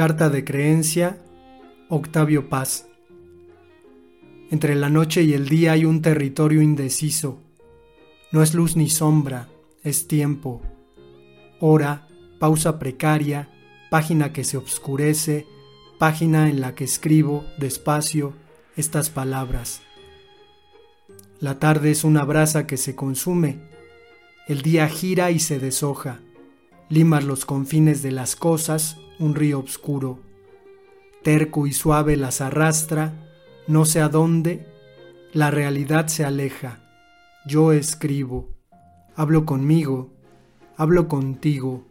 Carta de creencia, Octavio Paz. Entre la noche y el día hay un territorio indeciso. No es luz ni sombra, es tiempo. Hora, pausa precaria, página que se obscurece, página en la que escribo despacio estas palabras. La tarde es una brasa que se consume, el día gira y se deshoja, limas los confines de las cosas un río oscuro. Terco y suave las arrastra, no sé a dónde, la realidad se aleja. Yo escribo, hablo conmigo, hablo contigo.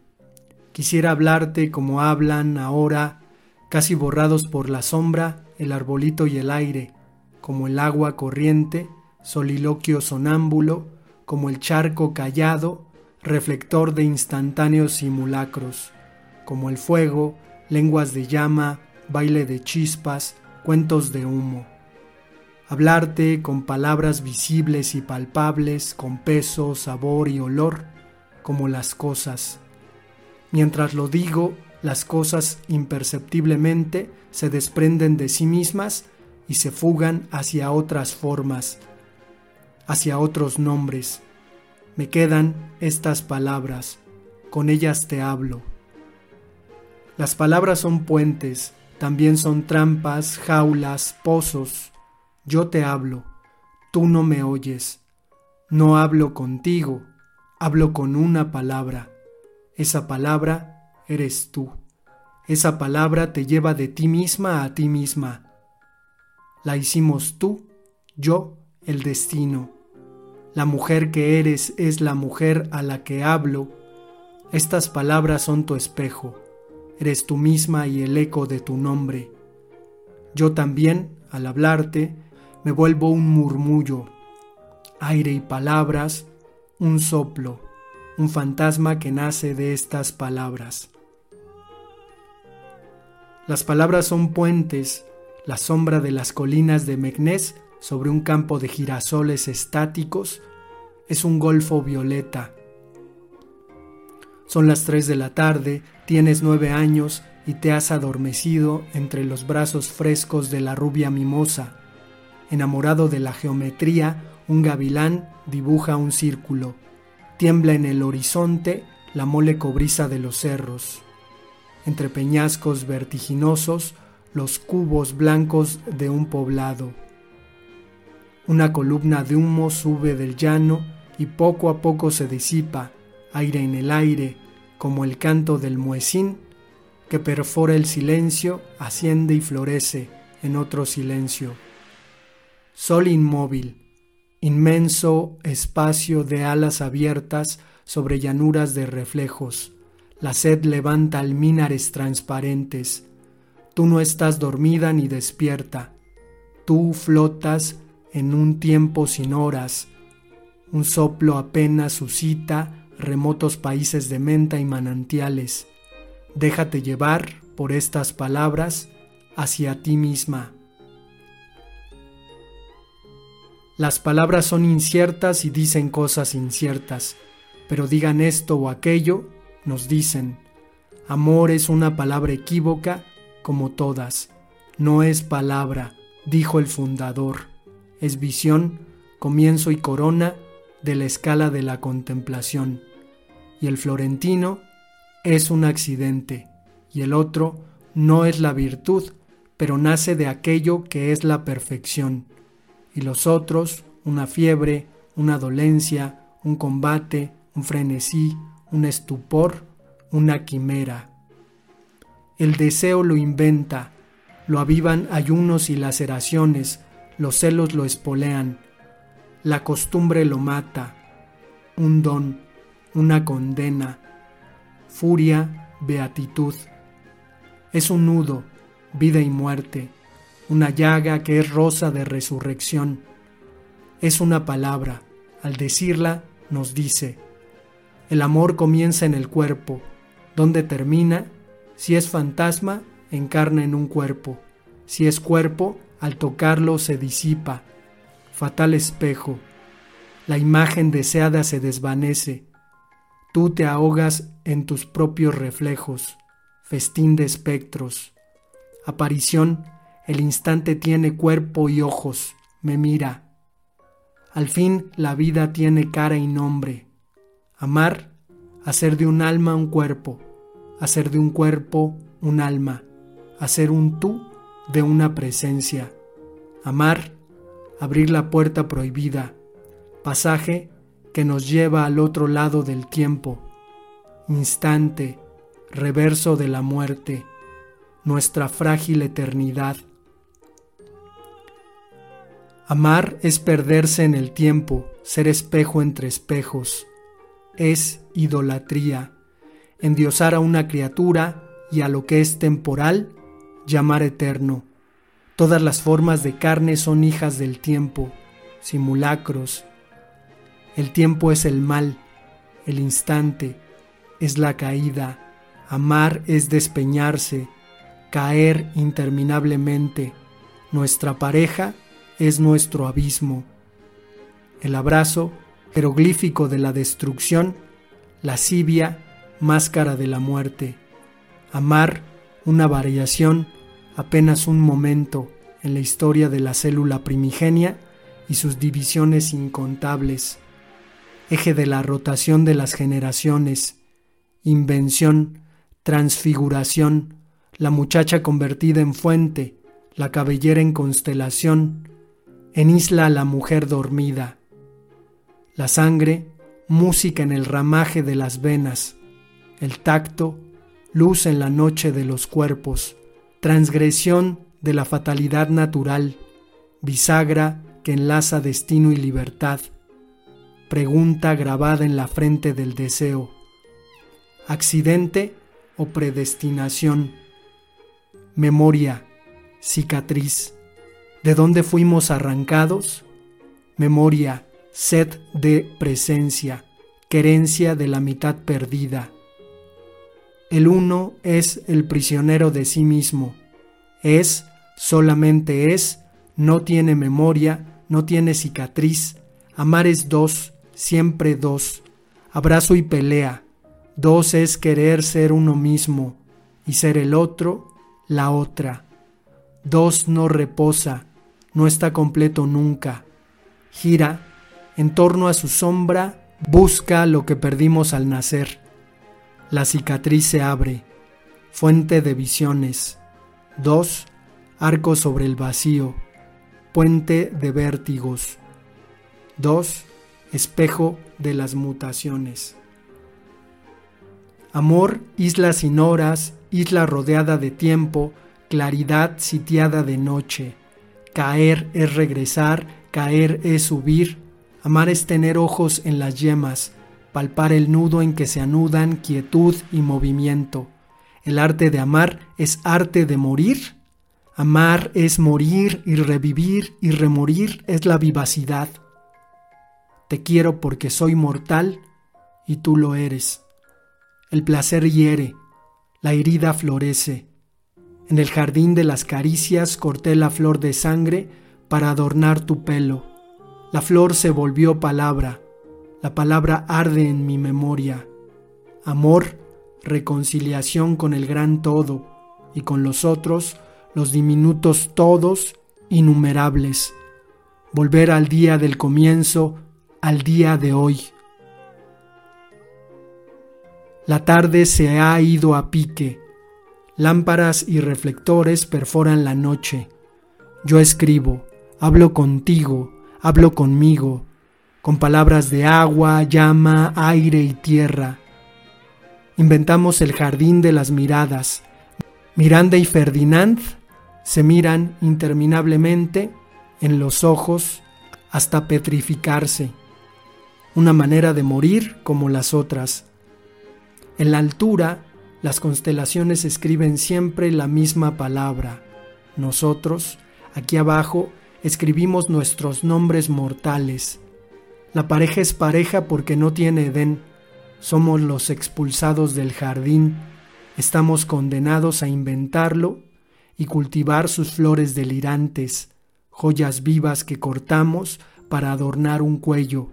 Quisiera hablarte como hablan ahora, casi borrados por la sombra, el arbolito y el aire, como el agua corriente, soliloquio sonámbulo, como el charco callado, reflector de instantáneos simulacros como el fuego, lenguas de llama, baile de chispas, cuentos de humo. Hablarte con palabras visibles y palpables, con peso, sabor y olor, como las cosas. Mientras lo digo, las cosas imperceptiblemente se desprenden de sí mismas y se fugan hacia otras formas, hacia otros nombres. Me quedan estas palabras, con ellas te hablo. Las palabras son puentes, también son trampas, jaulas, pozos. Yo te hablo, tú no me oyes. No hablo contigo, hablo con una palabra. Esa palabra eres tú. Esa palabra te lleva de ti misma a ti misma. La hicimos tú, yo, el destino. La mujer que eres es la mujer a la que hablo. Estas palabras son tu espejo eres tú misma y el eco de tu nombre. Yo también, al hablarte, me vuelvo un murmullo, aire y palabras, un soplo, un fantasma que nace de estas palabras. Las palabras son puentes, la sombra de las colinas de Meknés sobre un campo de girasoles estáticos es un golfo violeta, son las tres de la tarde, tienes nueve años y te has adormecido entre los brazos frescos de la rubia mimosa. Enamorado de la geometría, un gavilán dibuja un círculo. Tiembla en el horizonte la mole cobriza de los cerros. Entre peñascos vertiginosos, los cubos blancos de un poblado. Una columna de humo sube del llano y poco a poco se disipa, aire en el aire, como el canto del muecín que perfora el silencio, asciende y florece en otro silencio. Sol inmóvil, inmenso espacio de alas abiertas sobre llanuras de reflejos. La sed levanta almínares transparentes. Tú no estás dormida ni despierta. Tú flotas en un tiempo sin horas. Un soplo apenas suscita remotos países de menta y manantiales. Déjate llevar por estas palabras hacia ti misma. Las palabras son inciertas y dicen cosas inciertas, pero digan esto o aquello, nos dicen. Amor es una palabra equívoca como todas. No es palabra, dijo el fundador. Es visión, comienzo y corona de la escala de la contemplación y el florentino es un accidente y el otro no es la virtud, pero nace de aquello que es la perfección, y los otros una fiebre, una dolencia, un combate, un frenesí, un estupor, una quimera. El deseo lo inventa, lo avivan ayunos y laceraciones, los celos lo espolean, la costumbre lo mata, un don, una condena, furia, beatitud. Es un nudo, vida y muerte, una llaga que es rosa de resurrección. Es una palabra, al decirla nos dice, el amor comienza en el cuerpo, donde termina, si es fantasma, encarna en un cuerpo, si es cuerpo, al tocarlo se disipa. Fatal espejo, la imagen deseada se desvanece, Tú te ahogas en tus propios reflejos. festín de espectros. Aparición, el instante tiene cuerpo y ojos, me mira. Al fin la vida tiene cara y nombre. Amar, hacer de un alma un cuerpo, hacer de un cuerpo un alma, hacer un tú de una presencia. Amar, abrir la puerta prohibida, pasaje que nos lleva al otro lado del tiempo, instante, reverso de la muerte, nuestra frágil eternidad. Amar es perderse en el tiempo, ser espejo entre espejos. Es idolatría, endiosar a una criatura y a lo que es temporal, llamar eterno. Todas las formas de carne son hijas del tiempo, simulacros, el tiempo es el mal, el instante es la caída, amar es despeñarse, caer interminablemente. Nuestra pareja es nuestro abismo. El abrazo, jeroglífico de la destrucción, lascivia, máscara de la muerte. Amar, una variación, apenas un momento en la historia de la célula primigenia y sus divisiones incontables eje de la rotación de las generaciones, invención, transfiguración, la muchacha convertida en fuente, la cabellera en constelación, en isla la mujer dormida, la sangre, música en el ramaje de las venas, el tacto, luz en la noche de los cuerpos, transgresión de la fatalidad natural, bisagra que enlaza destino y libertad, pregunta grabada en la frente del deseo. Accidente o predestinación. Memoria, cicatriz. ¿De dónde fuimos arrancados? Memoria, sed de presencia, querencia de la mitad perdida. El uno es el prisionero de sí mismo. Es, solamente es, no tiene memoria, no tiene cicatriz. Amar es dos, siempre dos, abrazo y pelea. Dos es querer ser uno mismo y ser el otro, la otra. Dos no reposa, no está completo nunca. Gira, en torno a su sombra, busca lo que perdimos al nacer. La cicatriz se abre, fuente de visiones. Dos, arco sobre el vacío, puente de vértigos. Dos, espejo de las mutaciones. Amor, isla sin horas, isla rodeada de tiempo, claridad sitiada de noche. Caer es regresar, caer es subir. Amar es tener ojos en las yemas, palpar el nudo en que se anudan quietud y movimiento. El arte de amar es arte de morir. Amar es morir y revivir y remorir es la vivacidad. Te quiero porque soy mortal y tú lo eres. El placer hiere, la herida florece. En el jardín de las caricias corté la flor de sangre para adornar tu pelo. La flor se volvió palabra, la palabra arde en mi memoria. Amor, reconciliación con el gran todo y con los otros, los diminutos todos, innumerables. Volver al día del comienzo al día de hoy. La tarde se ha ido a pique. Lámparas y reflectores perforan la noche. Yo escribo, hablo contigo, hablo conmigo, con palabras de agua, llama, aire y tierra. Inventamos el jardín de las miradas. Miranda y Ferdinand se miran interminablemente en los ojos hasta petrificarse una manera de morir como las otras. En la altura, las constelaciones escriben siempre la misma palabra. Nosotros, aquí abajo, escribimos nuestros nombres mortales. La pareja es pareja porque no tiene Edén. Somos los expulsados del jardín. Estamos condenados a inventarlo y cultivar sus flores delirantes, joyas vivas que cortamos para adornar un cuello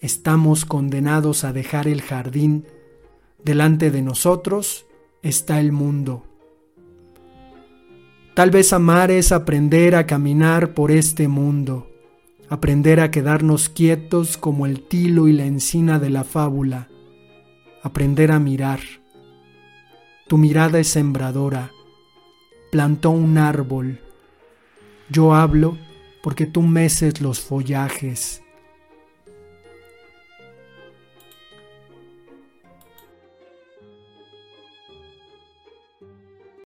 estamos condenados a dejar el jardín delante de nosotros está el mundo. Tal vez amar es aprender a caminar por este mundo, aprender a quedarnos quietos como el tilo y la encina de la fábula, aprender a mirar. Tu mirada es sembradora, plantó un árbol. Yo hablo porque tú meces los follajes